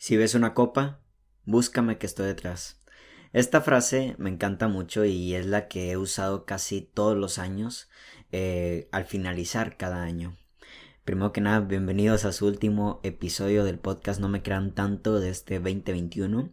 Si ves una copa, búscame que estoy detrás. Esta frase me encanta mucho y es la que he usado casi todos los años eh, al finalizar cada año. Primero que nada, bienvenidos a su último episodio del podcast No me crean tanto de este 2021.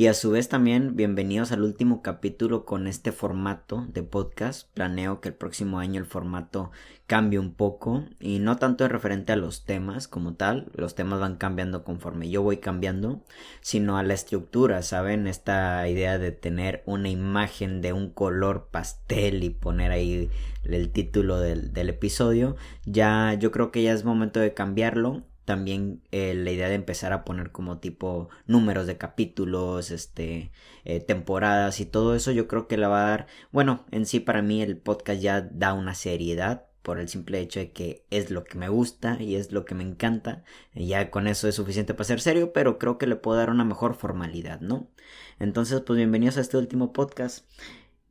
Y a su vez también bienvenidos al último capítulo con este formato de podcast. Planeo que el próximo año el formato cambie un poco y no tanto en referente a los temas como tal, los temas van cambiando conforme yo voy cambiando, sino a la estructura, ¿saben? Esta idea de tener una imagen de un color pastel y poner ahí el título del, del episodio, ya yo creo que ya es momento de cambiarlo también eh, la idea de empezar a poner como tipo números de capítulos, este, eh, temporadas y todo eso yo creo que la va a dar, bueno, en sí para mí el podcast ya da una seriedad por el simple hecho de que es lo que me gusta y es lo que me encanta, ya con eso es suficiente para ser serio, pero creo que le puedo dar una mejor formalidad, ¿no? Entonces, pues bienvenidos a este último podcast.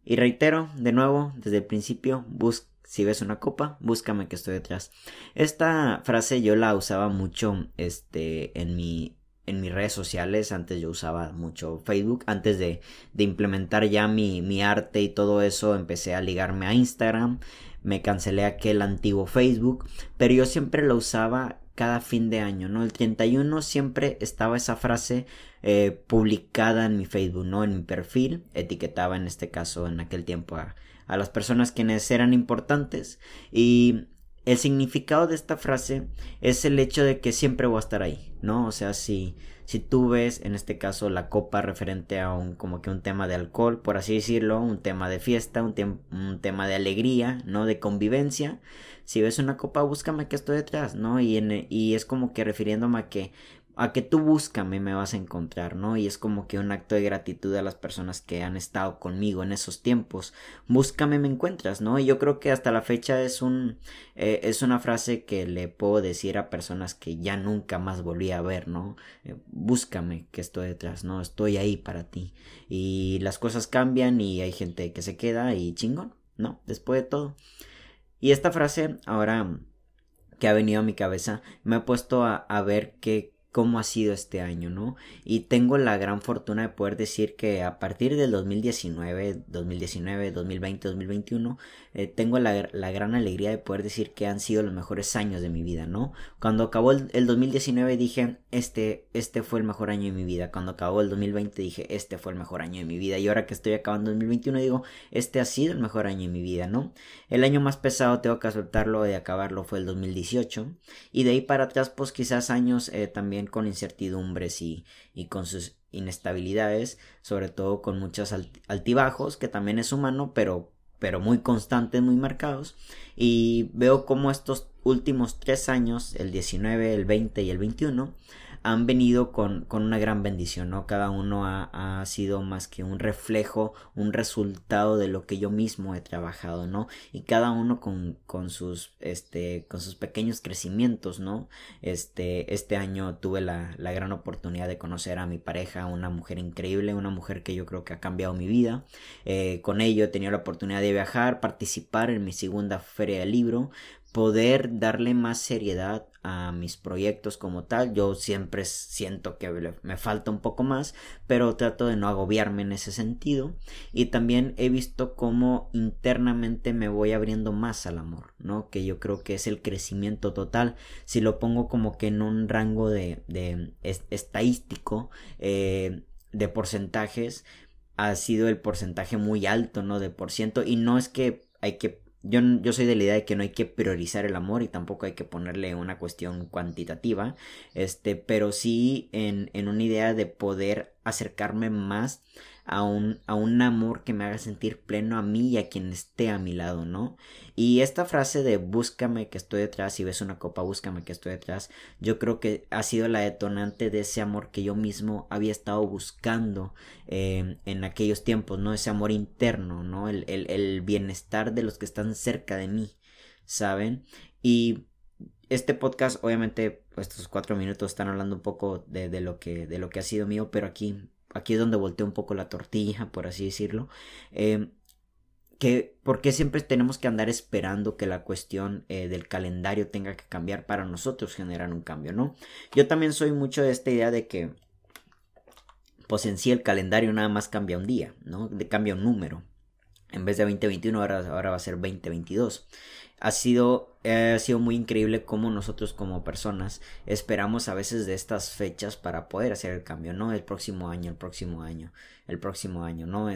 Y reitero, de nuevo, desde el principio, busca si ves una copa, búscame que estoy detrás. Esta frase yo la usaba mucho este, en, mi, en mis redes sociales. Antes yo usaba mucho Facebook. Antes de, implementar ya mi, mi arte y todo eso, empecé a ligarme a Instagram. Me cancelé aquel antiguo Facebook. Pero yo siempre la usaba cada fin de año, ¿no? El 31 siempre estaba esa frase eh, publicada en mi Facebook, ¿no? En mi perfil, etiquetaba en este caso en aquel tiempo a a las personas quienes eran importantes y el significado de esta frase es el hecho de que siempre voy a estar ahí, ¿no? O sea, si, si tú ves en este caso la copa referente a un como que un tema de alcohol, por así decirlo, un tema de fiesta, un, un tema de alegría, ¿no? De convivencia, si ves una copa, búscame que estoy detrás, ¿no? Y, en, y es como que refiriéndome a que a que tú búscame me vas a encontrar, ¿no? Y es como que un acto de gratitud a las personas que han estado conmigo en esos tiempos. Búscame me encuentras, ¿no? Y yo creo que hasta la fecha es un eh, es una frase que le puedo decir a personas que ya nunca más volví a ver, ¿no? Eh, búscame que estoy detrás, ¿no? Estoy ahí para ti. Y las cosas cambian y hay gente que se queda y chingón, ¿no? Después de todo. Y esta frase ahora que ha venido a mi cabeza, me he puesto a, a ver qué, cómo ha sido este año, ¿no? Y tengo la gran fortuna de poder decir que a partir del 2019, 2019, 2020, 2021, tengo la, la, gran alegría de poder decir que han sido los mejores años de mi vida, ¿no? Cuando acabó el, el, 2019 dije, este, este fue el mejor año de mi vida. Cuando acabó el 2020 dije, este fue el mejor año de mi vida. Y ahora que estoy acabando el 2021 digo, este ha sido el mejor año de mi vida, ¿no? El año más pesado, tengo que aceptarlo, de acabarlo fue el 2018. Y de ahí para atrás, pues quizás años eh, también con incertidumbres y, y con sus inestabilidades, sobre todo con muchos altibajos, que también es humano, pero, pero muy constantes, muy marcados. Y veo como estos últimos tres años, el 19, el 20 y el 21, han venido con, con una gran bendición, ¿no? Cada uno ha, ha, sido más que un reflejo, un resultado de lo que yo mismo he trabajado, ¿no? Y cada uno con, con sus, este, con sus pequeños crecimientos, ¿no? Este, este año tuve la, la gran oportunidad de conocer a mi pareja, una mujer increíble, una mujer que yo creo que ha cambiado mi vida. Eh, con ello he tenido la oportunidad de viajar, participar en mi segunda feria de libro, poder darle más seriedad a mis proyectos como tal. Yo siempre siento que me falta un poco más, pero trato de no agobiarme en ese sentido. Y también he visto cómo internamente me voy abriendo más al amor, ¿no? Que yo creo que es el crecimiento total. Si lo pongo como que en un rango de, de estadístico, eh, de porcentajes, ha sido el porcentaje muy alto, ¿no? De por ciento. Y no es que hay que yo, yo, soy de la idea de que no hay que priorizar el amor y tampoco hay que ponerle una cuestión cuantitativa, este, pero sí en, en una idea de poder acercarme más a un, a un amor que me haga sentir pleno a mí y a quien esté a mi lado, ¿no? Y esta frase de búscame que estoy detrás, si ves una copa, búscame que estoy detrás, yo creo que ha sido la detonante de ese amor que yo mismo había estado buscando eh, en aquellos tiempos, ¿no? Ese amor interno, ¿no? El, el, el bienestar de los que están cerca de mí, ¿saben? Y este podcast, obviamente, estos cuatro minutos están hablando un poco de, de, lo que, de lo que ha sido mío, pero aquí aquí es donde volteé un poco la tortilla, por así decirlo. Eh, que ¿por qué siempre tenemos que andar esperando que la cuestión eh, del calendario tenga que cambiar para nosotros generar un cambio, ¿no? Yo también soy mucho de esta idea de que pues en sí el calendario nada más cambia un día, ¿no? De, cambia un número. En vez de 2021 ahora, ahora va a ser 2022 ha sido, ha sido muy increíble cómo nosotros como personas esperamos a veces de estas fechas para poder hacer el cambio, ¿no? El próximo año, el próximo año, el próximo año, ¿no?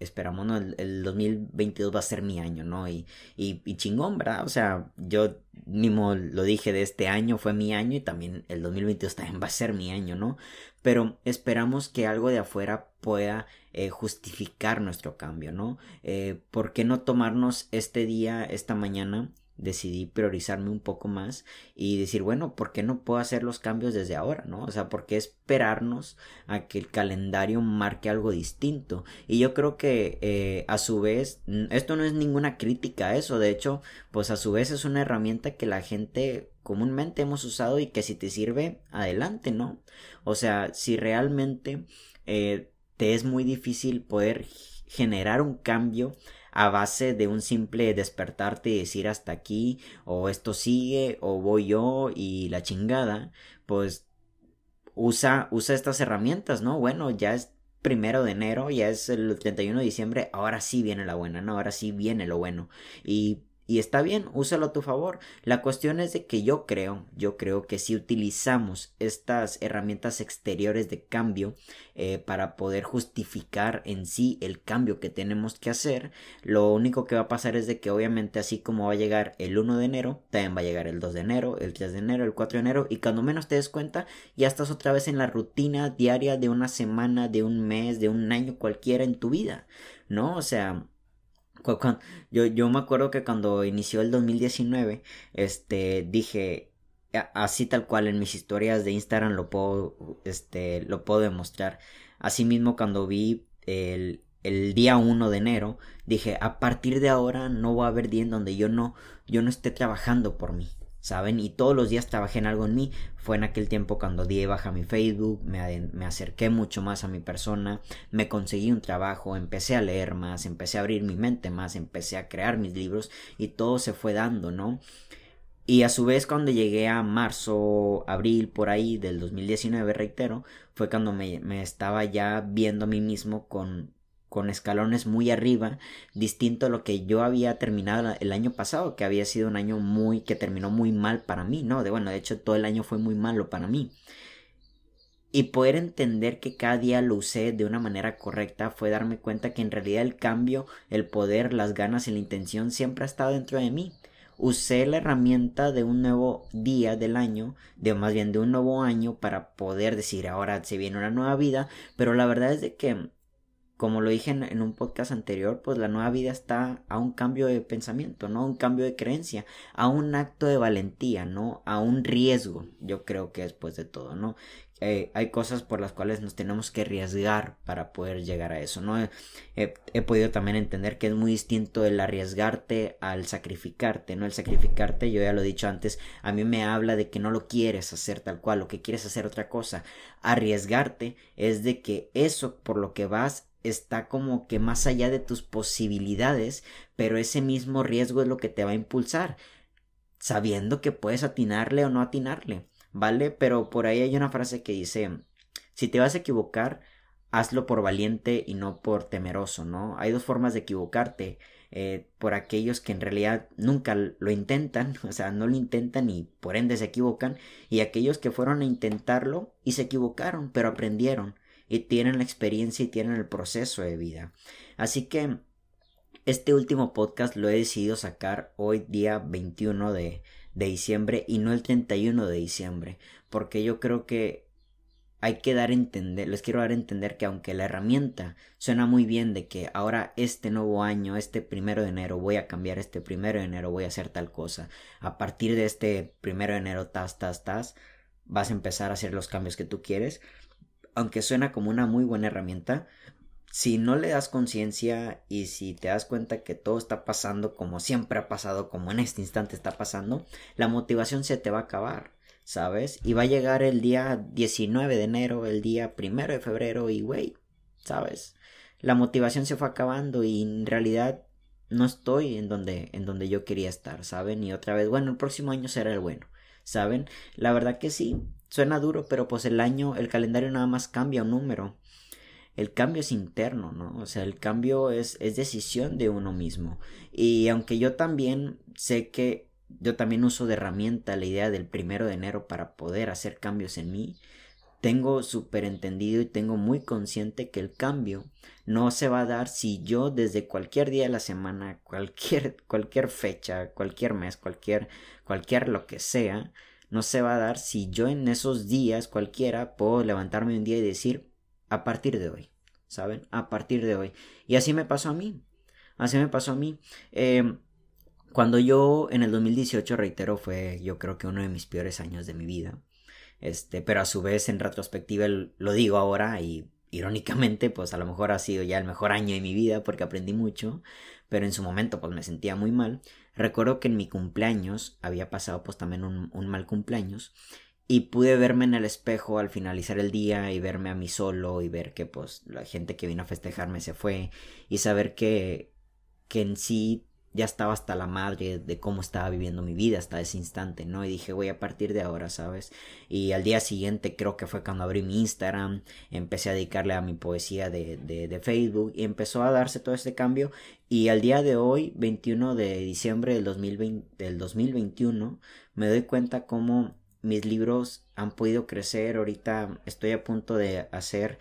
esperamos, ¿no? El, 2022 va a ser mi año, ¿no? Y, y, y chingón, ¿verdad? O sea, yo mismo lo dije de este año, fue mi año y también el 2022 también va a ser mi año, ¿no? Pero esperamos que algo de afuera pueda eh, justificar nuestro cambio, ¿no? Eh, ¿Por qué no tomarnos este día, esta mañana? Decidí priorizarme un poco más y decir, bueno, ¿por qué no puedo hacer los cambios desde ahora, no? O sea, ¿por qué esperarnos a que el calendario marque algo distinto? Y yo creo que eh, a su vez, esto no es ninguna crítica a eso, de hecho, pues a su vez es una herramienta que la gente comúnmente hemos usado y que si te sirve, adelante, ¿no? O sea, si realmente eh, te es muy difícil poder generar un cambio a base de un simple despertarte y decir hasta aquí o esto sigue o voy yo y la chingada, pues usa, usa estas herramientas, ¿no? Bueno, ya es primero de enero, ya es el 31 de diciembre, ahora sí viene la buena, ¿no? Ahora sí viene lo bueno. Y y está bien, úsalo a tu favor. La cuestión es de que yo creo, yo creo que si utilizamos estas herramientas exteriores de cambio eh, para poder justificar en sí el cambio que tenemos que hacer, lo único que va a pasar es de que obviamente así como va a llegar el 1 de enero, también va a llegar el 2 de enero, el 3 de enero, el 4 de enero y cuando menos te des cuenta ya estás otra vez en la rutina diaria de una semana, de un mes, de un año cualquiera en tu vida, ¿no? O sea yo, yo me acuerdo que cuando inició el 2019, este, dije, así tal cual en mis historias de Instagram lo puedo, este, lo puedo demostrar. Asimismo, cuando vi el, el día 1 de enero, dije, a partir de ahora no va a haber día en donde yo no, yo no esté trabajando por mí. ¿Saben? Y todos los días trabajé en algo en mí. Fue en aquel tiempo cuando di baja mi Facebook, me, me, acerqué mucho más a mi persona, me conseguí un trabajo, empecé a leer más, empecé a abrir mi mente más, empecé a crear mis libros y todo se fue dando, ¿no? Y a su vez cuando llegué a marzo, abril, por ahí del 2019, reitero, fue cuando me, me estaba ya viendo a mí mismo con, con escalones muy arriba, distinto a lo que yo había terminado el año pasado, que había sido un año muy que terminó muy mal para mí, ¿no? De bueno, de hecho todo el año fue muy malo para mí. Y poder entender que cada día lo usé de una manera correcta fue darme cuenta que en realidad el cambio, el poder, las ganas y la intención siempre ha estado dentro de mí. Usé la herramienta de un nuevo día del año, de más bien de un nuevo año para poder decir ahora se viene una nueva vida, pero la verdad es de que como lo dije en, un podcast anterior, pues la nueva vida está a un cambio de pensamiento, ¿no? A un cambio de creencia, a un acto de valentía, ¿no? A un riesgo, yo creo que después de todo, ¿no? Eh, hay cosas por las cuales nos tenemos que arriesgar para poder llegar a eso, ¿no? He, he, podido también entender que es muy distinto el arriesgarte al sacrificarte, ¿no? El sacrificarte, yo ya lo he dicho antes, a mí me habla de que no lo quieres hacer tal cual, o que quieres hacer otra cosa. Arriesgarte es de que eso por lo que vas está como que más allá de tus posibilidades, pero ese mismo riesgo es lo que te va a impulsar, sabiendo que puedes atinarle o no atinarle, ¿vale? Pero por ahí hay una frase que dice, si te vas a equivocar, hazlo por valiente y no por temeroso, ¿no? Hay dos formas de equivocarte. Eh, por aquellos que en realidad nunca lo intentan, o sea, no lo intentan y por ende se equivocan, y aquellos que fueron a intentarlo y se equivocaron, pero aprendieron y tienen la experiencia y tienen el proceso de vida. Así que este último podcast lo he decidido sacar hoy día 21 de, de diciembre y no el 31 de diciembre, porque yo creo que hay que dar a entender, les quiero dar a entender que aunque la herramienta suena muy bien de que ahora este nuevo año, este primero de enero, voy a cambiar este primero de enero, voy a hacer tal cosa, a partir de este primero de enero, tas, tas, tas, vas a empezar a hacer los cambios que tú quieres, aunque suena como una muy buena herramienta, si no le das conciencia y si te das cuenta que todo está pasando como siempre ha pasado, como en este instante está pasando, la motivación se te va a acabar, ¿sabes? Y va a llegar el día 19 de enero, el día 1 de febrero y, güey, ¿sabes? La motivación se fue acabando y en realidad no estoy en donde, en donde yo quería estar, ¿saben? Y otra vez, bueno, el próximo año será el bueno, ¿saben? La verdad que sí, suena duro, pero pues el año, el calendario nada más cambia un número. El cambio es interno, ¿no? O sea, el cambio es, es decisión de uno mismo. Y aunque yo también sé que yo también uso de herramienta la idea del primero de enero para poder hacer cambios en mí, tengo súper entendido y tengo muy consciente que el cambio no se va a dar si yo desde cualquier día de la semana, cualquier, cualquier fecha, cualquier mes, cualquier, cualquier lo que sea, no se va a dar si yo en esos días cualquiera puedo levantarme un día y decir a partir de hoy, ¿saben? A partir de hoy. Y así me pasó a mí. Así me pasó a mí. Eh, cuando yo en el 2018, reitero, fue yo creo que uno de mis peores años de mi vida. Este, pero a su vez en retrospectiva lo digo ahora y irónicamente pues a lo mejor ha sido ya el mejor año de mi vida porque aprendí mucho, pero en su momento pues me sentía muy mal. Recuerdo que en mi cumpleaños había pasado pues también un, un mal cumpleaños y pude verme en el espejo al finalizar el día y verme a mí solo y ver que pues la gente que vino a festejarme se fue y saber que que en sí ya estaba hasta la madre de cómo estaba viviendo mi vida hasta ese instante, ¿no? Y dije, voy a partir de ahora, ¿sabes? Y al día siguiente creo que fue cuando abrí mi Instagram, empecé a dedicarle a mi poesía de, de, Facebook y empezó a darse todo este cambio y al día de hoy, 21 de diciembre del, 2020, del 2021, me doy cuenta cómo mis libros han podido crecer, ahorita estoy a punto de hacer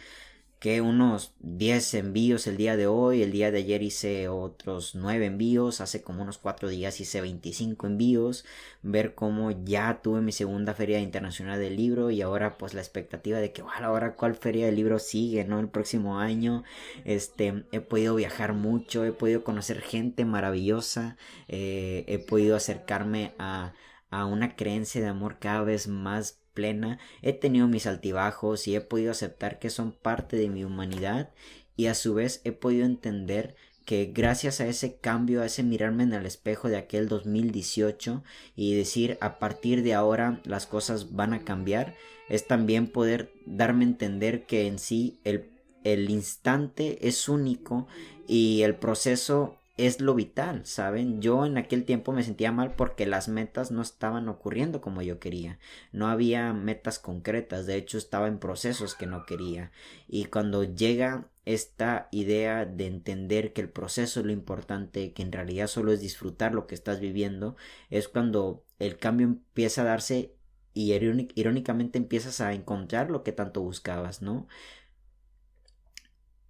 que unos 10 envíos el día de hoy, el día de ayer hice otros 9 envíos, hace como unos 4 días hice 25 envíos, ver cómo ya tuve mi segunda feria internacional del libro y ahora pues la expectativa de que bueno, ahora cuál feria del libro sigue, ¿no? El próximo año, este, he podido viajar mucho, he podido conocer gente maravillosa, eh, he podido acercarme a, a una creencia de amor cada vez más plena, he tenido mis altibajos y he podido aceptar que son parte de mi humanidad y a su vez he podido entender que gracias a ese cambio, a ese mirarme en el espejo de aquel 2018 y decir a partir de ahora las cosas van a cambiar, es también poder darme a entender que en sí el, el instante es único y el proceso es lo vital, ¿saben? Yo en aquel tiempo me sentía mal porque las metas no estaban ocurriendo como yo quería. No había metas concretas, de hecho estaba en procesos que no quería. Y cuando llega esta idea de entender que el proceso es lo importante, que en realidad solo es disfrutar lo que estás viviendo, es cuando el cambio empieza a darse y irónicamente empiezas a encontrar lo que tanto buscabas, ¿no?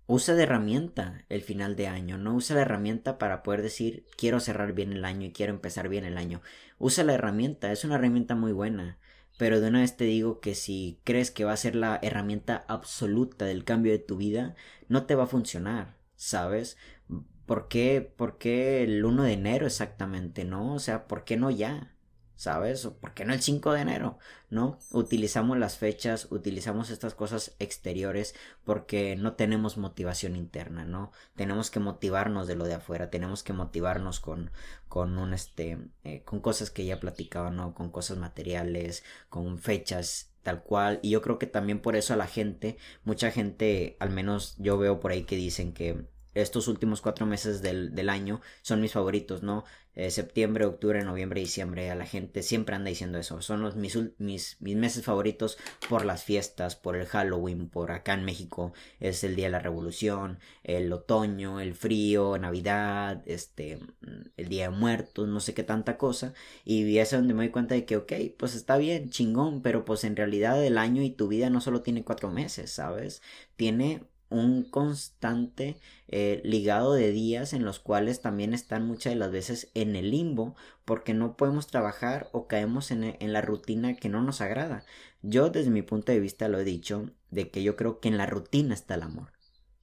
Usa de herramienta el final de año, no usa la herramienta para poder decir quiero cerrar bien el año y quiero empezar bien el año. Usa la herramienta, es una herramienta muy buena, pero de una vez te digo que si crees que va a ser la herramienta absoluta del cambio de tu vida, no te va a funcionar, ¿sabes? ¿Por qué, por qué el 1 de enero exactamente, no? O sea, ¿por qué no ya? ¿Sabes? ¿Por qué no el 5 de enero? ¿No? Utilizamos las fechas, utilizamos estas cosas exteriores porque no tenemos motivación interna, ¿no? Tenemos que motivarnos de lo de afuera, tenemos que motivarnos con, con un este, eh, con cosas que ya platicaba, ¿no? Con cosas materiales, con fechas tal cual y yo creo que también por eso a la gente mucha gente al menos yo veo por ahí que dicen que estos últimos cuatro meses del, del año son mis favoritos, ¿no? Eh, septiembre, octubre, noviembre, diciembre, a la gente siempre anda diciendo eso. Son los, mis, mis, mis, meses favoritos por las fiestas, por el Halloween, por acá en México es el Día de la Revolución, el otoño, el frío, Navidad, este, el Día de Muertos, no sé qué tanta cosa. Y es donde me doy cuenta de que, ok, pues está bien, chingón, pero pues en realidad el año y tu vida no solo tiene cuatro meses, ¿sabes? Tiene un constante eh, ligado de días en los cuales también están muchas de las veces en el limbo porque no podemos trabajar o caemos en, en, la rutina que no nos agrada. Yo desde mi punto de vista lo he dicho de que yo creo que en la rutina está el amor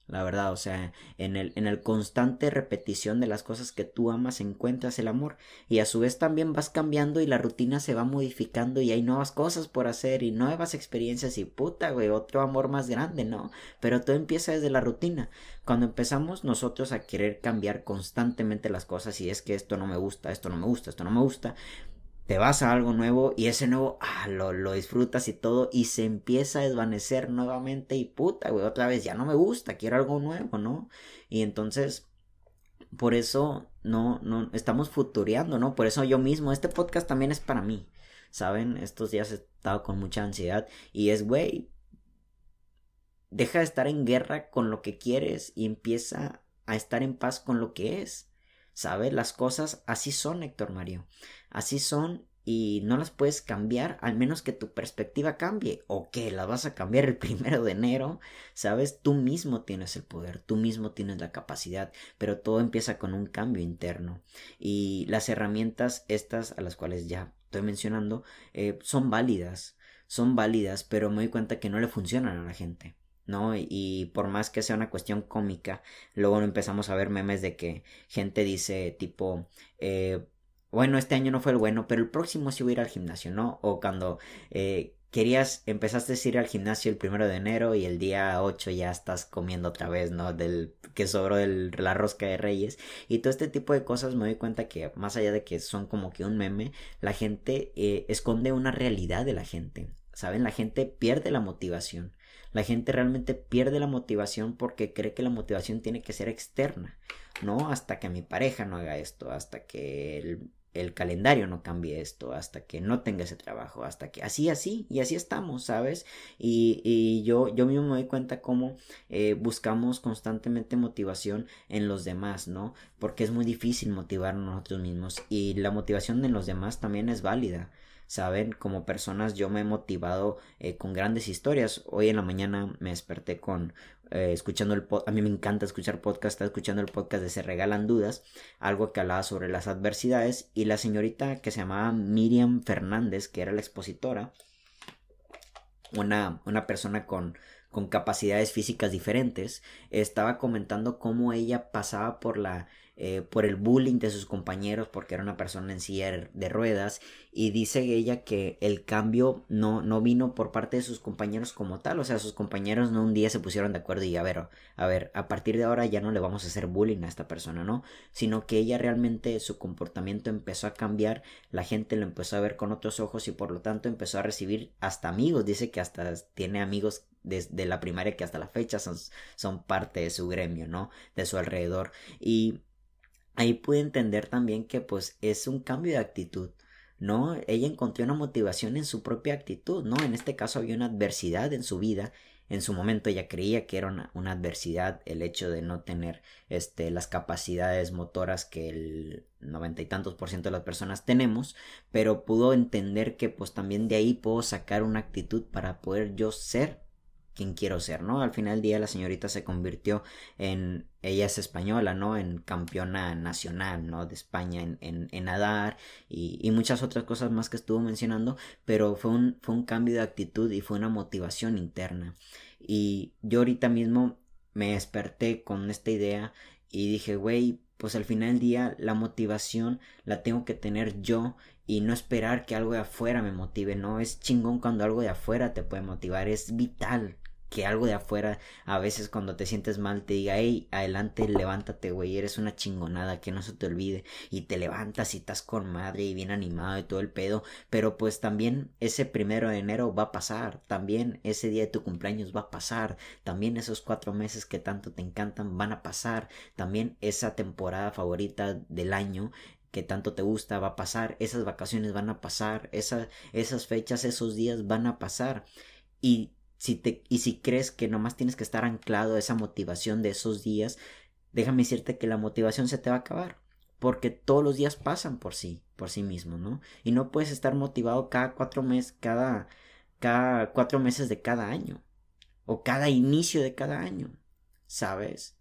la verdad, o sea, en el, en el constante repetición de las cosas que tú amas encuentras el amor y a su vez también vas cambiando y la rutina se va modificando y hay nuevas cosas por hacer y nuevas experiencias y puta, güey, otro amor más grande, ¿no? Pero todo empieza desde la rutina. Cuando empezamos nosotros a querer cambiar constantemente las cosas y es que esto no me gusta, esto no me gusta, esto no me gusta, te vas a algo nuevo y ese nuevo ah, lo, lo, disfrutas y todo y se empieza a desvanecer nuevamente y puta, güey, otra vez ya no me gusta, quiero algo nuevo, ¿no? Y entonces, por eso no, no, estamos futureando, ¿no? Por eso yo mismo, este podcast también es para mí, ¿saben? Estos días he estado con mucha ansiedad y es, güey, deja de estar en guerra con lo que quieres y empieza a estar en paz con lo que es. ¿Sabes? Las cosas así son, Héctor Mario. Así son y no las puedes cambiar al menos que tu perspectiva cambie o que la vas a cambiar el primero de enero, sabes, tú mismo tienes el poder, tú mismo tienes la capacidad, pero todo empieza con un cambio interno y las herramientas estas a las cuales ya estoy mencionando eh, son válidas, son válidas, pero me doy cuenta que no le funcionan a la gente. ¿No? Y por más que sea una cuestión cómica, luego empezamos a ver memes de que gente dice tipo, eh, bueno, este año no fue el bueno, pero el próximo sí voy a ir al gimnasio, ¿no? O cuando eh, querías, empezaste a ir al gimnasio el primero de enero y el día 8 ya estás comiendo otra vez, ¿no? Del que sobró de la rosca de reyes. Y todo este tipo de cosas me doy cuenta que más allá de que son como que un meme, la gente eh, esconde una realidad de la gente. ¿Saben? La gente pierde la motivación. La gente realmente pierde la motivación porque cree que la motivación tiene que ser externa. No hasta que mi pareja no haga esto, hasta que el calendario no cambie esto, hasta que no tenga ese trabajo, hasta que así, así, y así estamos, ¿sabes? Y, y yo, yo mismo me doy cuenta cómo eh, buscamos constantemente motivación en los demás, ¿no? Porque es muy difícil motivarnos nosotros mismos y la motivación en los demás también es válida. Saben, como personas yo me he motivado eh, con grandes historias. Hoy en la mañana me desperté con eh, escuchando el a mí me encanta escuchar podcast, estaba escuchando el podcast de Se Regalan Dudas, algo que hablaba sobre las adversidades y la señorita que se llamaba Miriam Fernández, que era la expositora, una, una persona con, con capacidades físicas diferentes, estaba comentando cómo ella pasaba por la eh, por el bullying de sus compañeros porque era una persona en silla de ruedas y dice ella que el cambio no, no vino por parte de sus compañeros como tal, o sea, sus compañeros no un día se pusieron de acuerdo y a ver, a ver, a partir de ahora ya no le vamos a hacer bullying a esta persona, ¿no? Sino que ella realmente su comportamiento empezó a cambiar, la gente lo empezó a ver con otros ojos y por lo tanto empezó a recibir hasta amigos, dice que hasta tiene amigos desde la primaria que hasta la fecha son, son parte de su gremio, ¿no? De su alrededor y ahí pude entender también que pues es un cambio de actitud. ¿no? Ella encontró una motivación en su propia actitud, ¿no? En este caso había una adversidad en su vida. En su momento ella creía que era una, adversidad el hecho de no tener este, las capacidades motoras que el noventa y tantos por ciento de las personas tenemos, pero pudo entender que pues también de ahí puedo sacar una actitud para poder yo ser quien quiero ser, ¿no? Al final del día la señorita se convirtió en, ella es española, ¿no? En campeona nacional, ¿no? De España en, en, en nadar y, y, muchas otras cosas más que estuvo mencionando, pero fue un, fue un cambio de actitud y fue una motivación interna. Y yo ahorita mismo me desperté con esta idea y dije, güey, pues al final del día la motivación la tengo que tener yo y no esperar que algo de afuera me motive, no es chingón cuando algo de afuera te puede motivar, es vital que algo de afuera a veces cuando te sientes mal te diga, hey, adelante, levántate, güey, eres una chingonada, que no se te olvide, y te levantas y estás con madre y bien animado y todo el pedo, pero pues también ese primero de enero va a pasar, también ese día de tu cumpleaños va a pasar, también esos cuatro meses que tanto te encantan van a pasar, también esa temporada favorita del año que tanto te gusta va a pasar, esas vacaciones van a pasar, esas fechas, esos días van a pasar. Y y si crees que nomás tienes que estar anclado a esa motivación de esos días, déjame decirte que la motivación se te va a acabar. Porque todos los días pasan por sí, por sí mismos, ¿no? Y no puedes estar motivado cada cuatro meses, cada, cada cuatro meses de cada año. O cada inicio de cada año. ¿Sabes?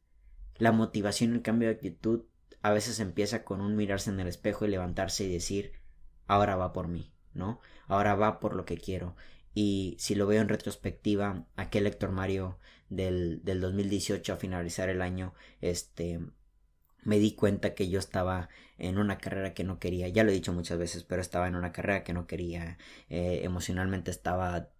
La motivación el cambio de actitud a veces empieza con un mirarse en el espejo y levantarse y decir, ahora va por mí, ¿no? Ahora va por lo que quiero. Y si lo veo en retrospectiva, aquel Héctor Mario del, del 2018 a finalizar el año, este, me di cuenta que yo estaba en una carrera que no quería, ya lo he dicho muchas veces, pero estaba en una carrera que no quería, eh, emocionalmente estaba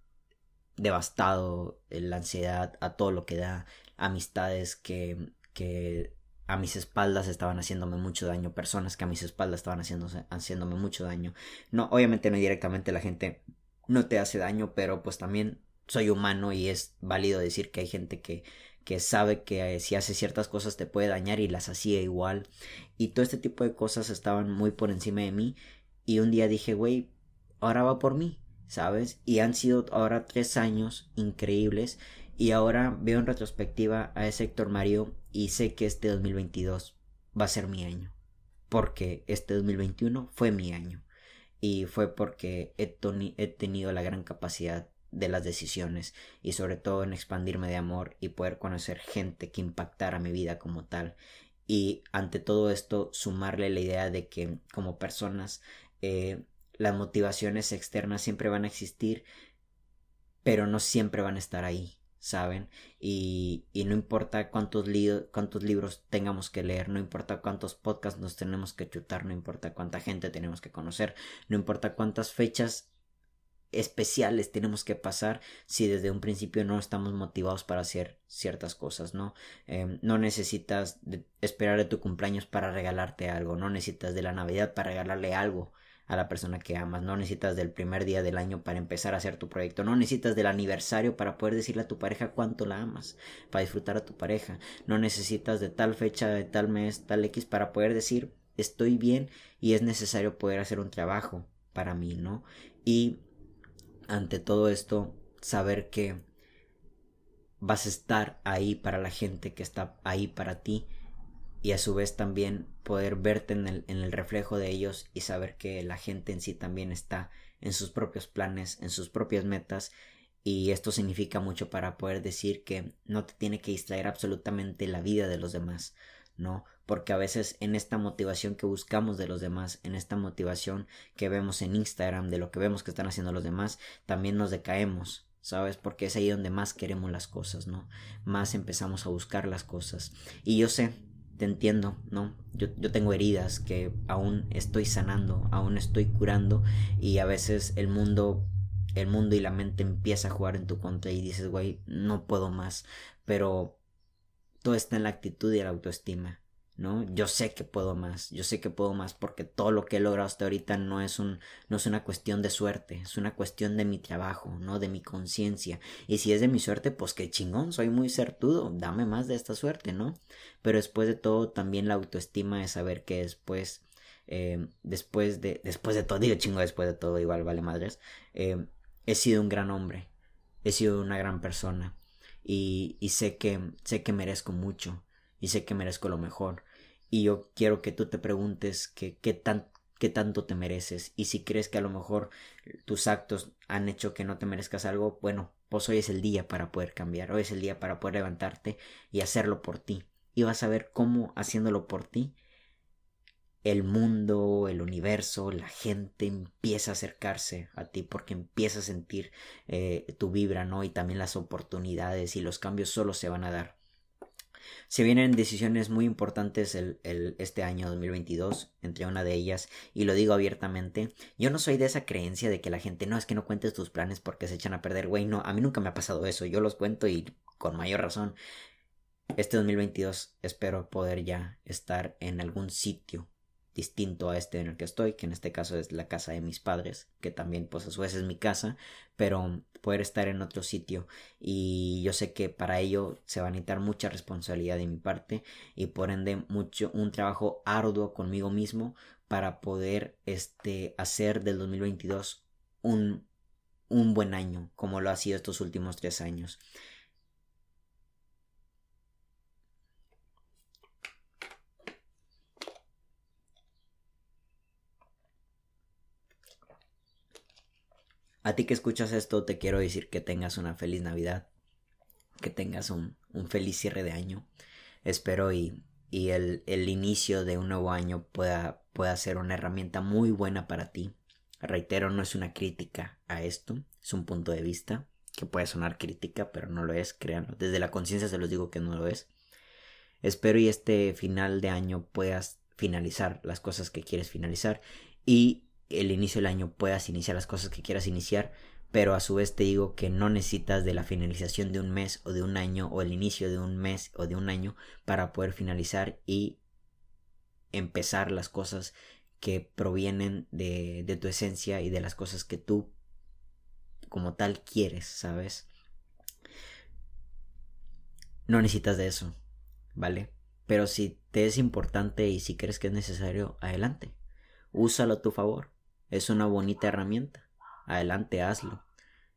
devastado, la ansiedad, a todo lo que da, amistades que, que a mis espaldas estaban haciéndome mucho daño, personas que a mis espaldas estaban haciéndome mucho daño. No, obviamente no directamente la gente no te hace daño, pero pues también soy humano y es válido decir que hay gente que, que sabe que eh, si hace ciertas cosas te puede dañar y las hacía igual. Y todo este tipo de cosas estaban muy por encima de mí. Y un día dije, güey, ahora va por mí, ¿sabes? Y han sido ahora tres años increíbles. Y ahora veo en retrospectiva a ese Héctor Mario y sé que este 2022 va a ser mi año. Porque este 2021 fue mi año. Y fue porque he, tenido la gran capacidad de las decisiones y sobre todo en expandirme de amor y poder conocer gente que impactara mi vida como tal. Y ante todo esto sumarle la idea de que como personas eh, las motivaciones externas siempre van a existir pero no siempre van a estar ahí ¿saben? Y, y no importa cuántos, cuántos libros tengamos que leer, no importa cuántos podcasts nos tenemos que chutar, no importa cuánta gente tenemos que conocer, no importa cuántas fechas especiales tenemos que pasar si desde un principio no estamos motivados para hacer ciertas cosas, ¿no? Em, no necesitas esperar de tu cumpleaños para regalarte algo, no necesitas de la Navidad para regalarle algo a la persona que amas, no necesitas del primer día del año para empezar a hacer tu proyecto, no necesitas del aniversario para poder decirle a tu pareja cuánto la amas, para disfrutar a tu pareja, no necesitas de tal fecha, de tal mes, tal X para poder decir estoy bien y es necesario poder hacer un trabajo para mí, ¿no? Y ante todo esto, saber que vas a estar ahí para la gente que está ahí para ti y a su vez también poder verte en el, en el reflejo de ellos y saber que la gente en sí también está en sus propios planes, en sus propias metas y esto significa mucho para poder decir que no te tiene que distraer absolutamente la vida de los demás, ¿no? Porque a veces en esta motivación que buscamos de los demás, en esta motivación que vemos en Instagram, de lo que vemos que están haciendo los demás, también nos decaemos, ¿sabes? Porque es ahí donde más queremos las cosas, ¿no? Más empezamos a buscar las cosas. Y yo sé, te entiendo, ¿no? Yo, yo tengo heridas que aún estoy sanando, aún estoy curando y a veces el mundo el mundo y la mente empieza a jugar en tu contra y dices, güey, no puedo más, pero todo está en la actitud y la autoestima. ¿No? Yo sé que puedo más, yo sé que puedo más porque todo lo que he logrado hasta ahorita no es un no es una cuestión de suerte, es una cuestión de mi trabajo, ¿no? De mi conciencia. Y si es de mi suerte, pues qué chingón, soy muy certudo, dame más de esta suerte, ¿no? Pero después de todo, también la autoestima es saber que después eh, después de después de todo, digo chingo después de todo, igual vale madres, eh, he sido un gran hombre, he sido una gran persona y, y sé que sé que merezco mucho y sé que merezco lo mejor. Y yo quiero que tú te preguntes que, qué, tan, qué tanto te mereces. Y si crees que a lo mejor tus actos han hecho que no te merezcas algo, bueno, pues hoy es el día para poder cambiar. Hoy es el día para poder levantarte y hacerlo por ti. Y vas a ver cómo haciéndolo por ti, el mundo, el universo, la gente empieza a acercarse a ti porque empieza a sentir eh, tu vibra, ¿no? Y también las oportunidades y los cambios solo se van a dar. Se vienen decisiones muy importantes el, este año 2022, entre una de ellas, y lo digo abiertamente, yo no soy de esa creencia de que la gente no es que no cuentes tus planes porque se echan a perder, güey, no, a mí nunca me ha pasado eso, yo los cuento y con mayor razón. Este 2022 espero poder ya estar en algún sitio distinto a este en el que estoy, que en este caso es la casa de mis padres, que también pues a su vez es mi casa, pero poder estar en otro sitio. Y yo sé que para ello se va a necesitar mucha responsabilidad de mi parte y por ende mucho un trabajo arduo conmigo mismo para poder este hacer del 2022 un un buen año como lo ha sido estos últimos tres años A ti que escuchas esto, te quiero decir que tengas una feliz Navidad, que tengas un, un feliz cierre de año. Espero y, y el, el, inicio de un nuevo año pueda, pueda ser una herramienta muy buena para ti. Reitero, no es una crítica a esto, es un punto de vista que puede sonar crítica, pero no lo es, créanlo. Desde la conciencia se los digo que no lo es. Espero y este final de año puedas finalizar las cosas que quieres finalizar y el inicio del año puedas iniciar las cosas que quieras iniciar, pero a su vez te digo que no necesitas de la finalización de un mes o de un año o el inicio de un mes o de un año para poder finalizar y empezar las cosas que provienen de, de tu esencia y de las cosas que tú como tal quieres, ¿sabes? no necesitas de eso, ¿vale? Pero si te es importante y si crees que es necesario, adelante. Úsalo a tu favor. Es una bonita herramienta. Adelante, hazlo.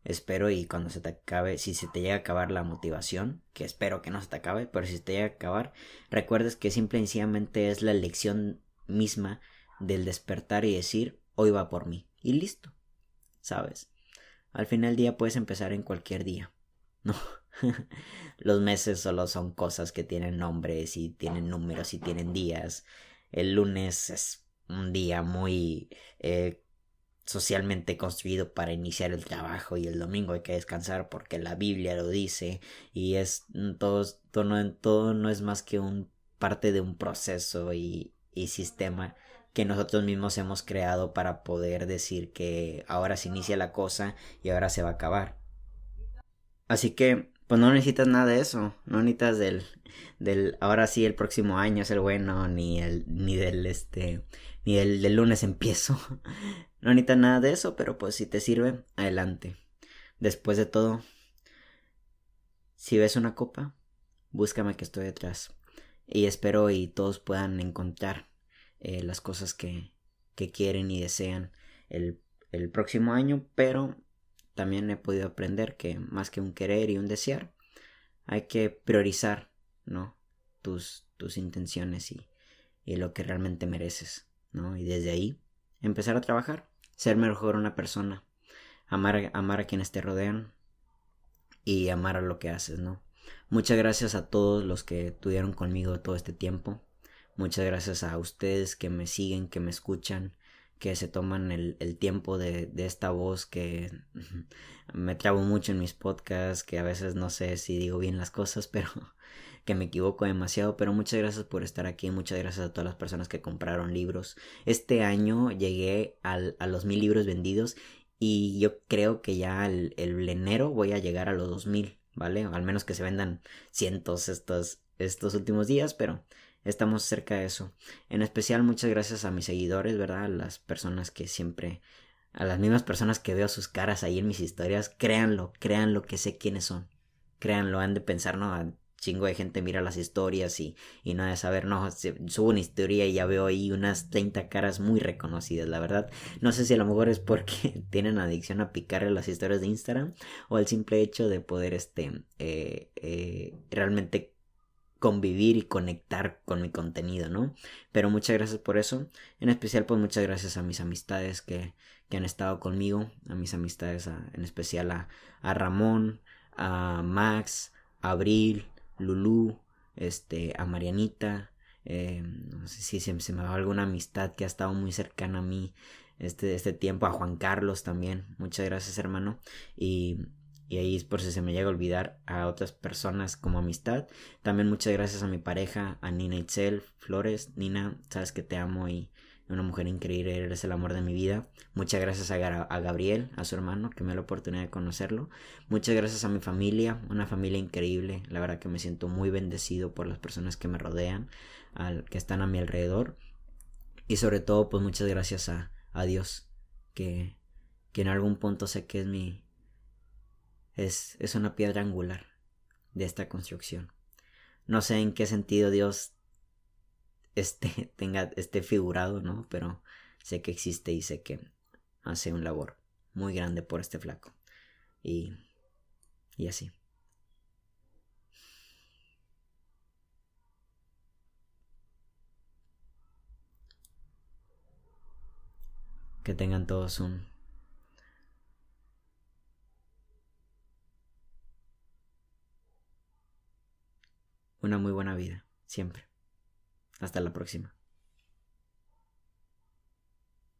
Espero y cuando se te acabe, si se te llega a acabar la motivación, que espero que no se te acabe, pero si se te llega a acabar, recuerdes que simple y sencillamente es la elección misma del despertar y decir, hoy va por mí. Y listo. ¿Sabes? Al final del día puedes empezar en cualquier día. No. Los meses solo son cosas que tienen nombres y tienen números y tienen días. El lunes es un día muy eh, socialmente construido para iniciar el trabajo y el domingo hay que descansar porque la Biblia lo dice y es mm, todo, todo, no, todo no es más que un parte de un proceso y, y sistema que nosotros mismos hemos creado para poder decir que ahora se inicia la cosa y ahora se va a acabar. Así que pues no necesitas nada de eso, no necesitas del, del ahora sí el próximo año es el bueno, ni el, ni del este, ni del lunes empiezo. No necesitas nada de eso, pero pues si te sirve, adelante. Después de todo, si ves una copa, búscame que estoy detrás. Y espero y todos puedan encontrar eh, las cosas que, que quieren y desean el, el próximo año, pero también he podido aprender que más que un querer y un desear, hay que priorizar, ¿no? Tus, tus intenciones y, y lo que realmente mereces, ¿no? Y desde ahí empezar a trabajar, ser mejor una persona, amar, amar a quienes te rodean y amar a lo que haces, ¿no? Muchas gracias a todos los que estuvieron conmigo todo este tiempo. Muchas gracias a ustedes que me siguen, que me escuchan, que se toman el, el tiempo de, de, esta voz que me trabo mucho en mis podcasts, que a veces no sé si digo bien las cosas, pero que me equivoco demasiado, pero muchas gracias por estar aquí, muchas gracias a todas las personas que compraron libros. Este año llegué al, a los mil libros vendidos y yo creo que ya el, el enero voy a llegar a los dos mil, ¿vale? Al menos que se vendan cientos estos, estos últimos días, pero estamos cerca de eso. En especial muchas gracias a mis seguidores, ¿verdad? A las personas que siempre, a las mismas personas que veo sus caras ahí en mis historias, créanlo, créanlo que sé quiénes son. Créanlo, han de pensar, ¿no? Chingo de gente mira las historias y, y no de saber, no, subo una historia y ya veo ahí unas 30 caras muy reconocidas, la verdad. No sé si a lo mejor es porque tienen adicción a picarle las historias de Instagram o el simple hecho de poder, este, eh, eh, realmente convivir y conectar con mi contenido, ¿no? Pero muchas gracias por eso. En especial, pues muchas gracias a mis amistades que, que han estado conmigo, a mis amistades, en especial a, a, Ramón, a Max, a Abril, Lulu, este, a Marianita, eh, no sé si se, me va alguna amistad que ha estado muy cercana a mí este, este tiempo, a Juan Carlos también. Muchas gracias, hermano. Y y ahí es por si se me llega a olvidar a otras personas como amistad. También muchas gracias a mi pareja, a Nina Itzel Flores. Nina, sabes que te amo y una mujer increíble, eres el amor de mi vida. Muchas gracias a, Gabriel, a su hermano, que me da la oportunidad de conocerlo. Muchas gracias a mi familia, una familia increíble. La verdad que me siento muy bendecido por las personas que me rodean, que están a mi alrededor. Y sobre todo, pues muchas gracias a, a Dios, que, que en algún punto sé que es mi, es, es una piedra angular de esta construcción. No sé en qué sentido Dios este, tenga, esté figurado, ¿no? Pero sé que existe y sé que hace un labor muy grande por este flaco. Y, y así. Que tengan todos un una muy buena vida, siempre. Hasta la próxima.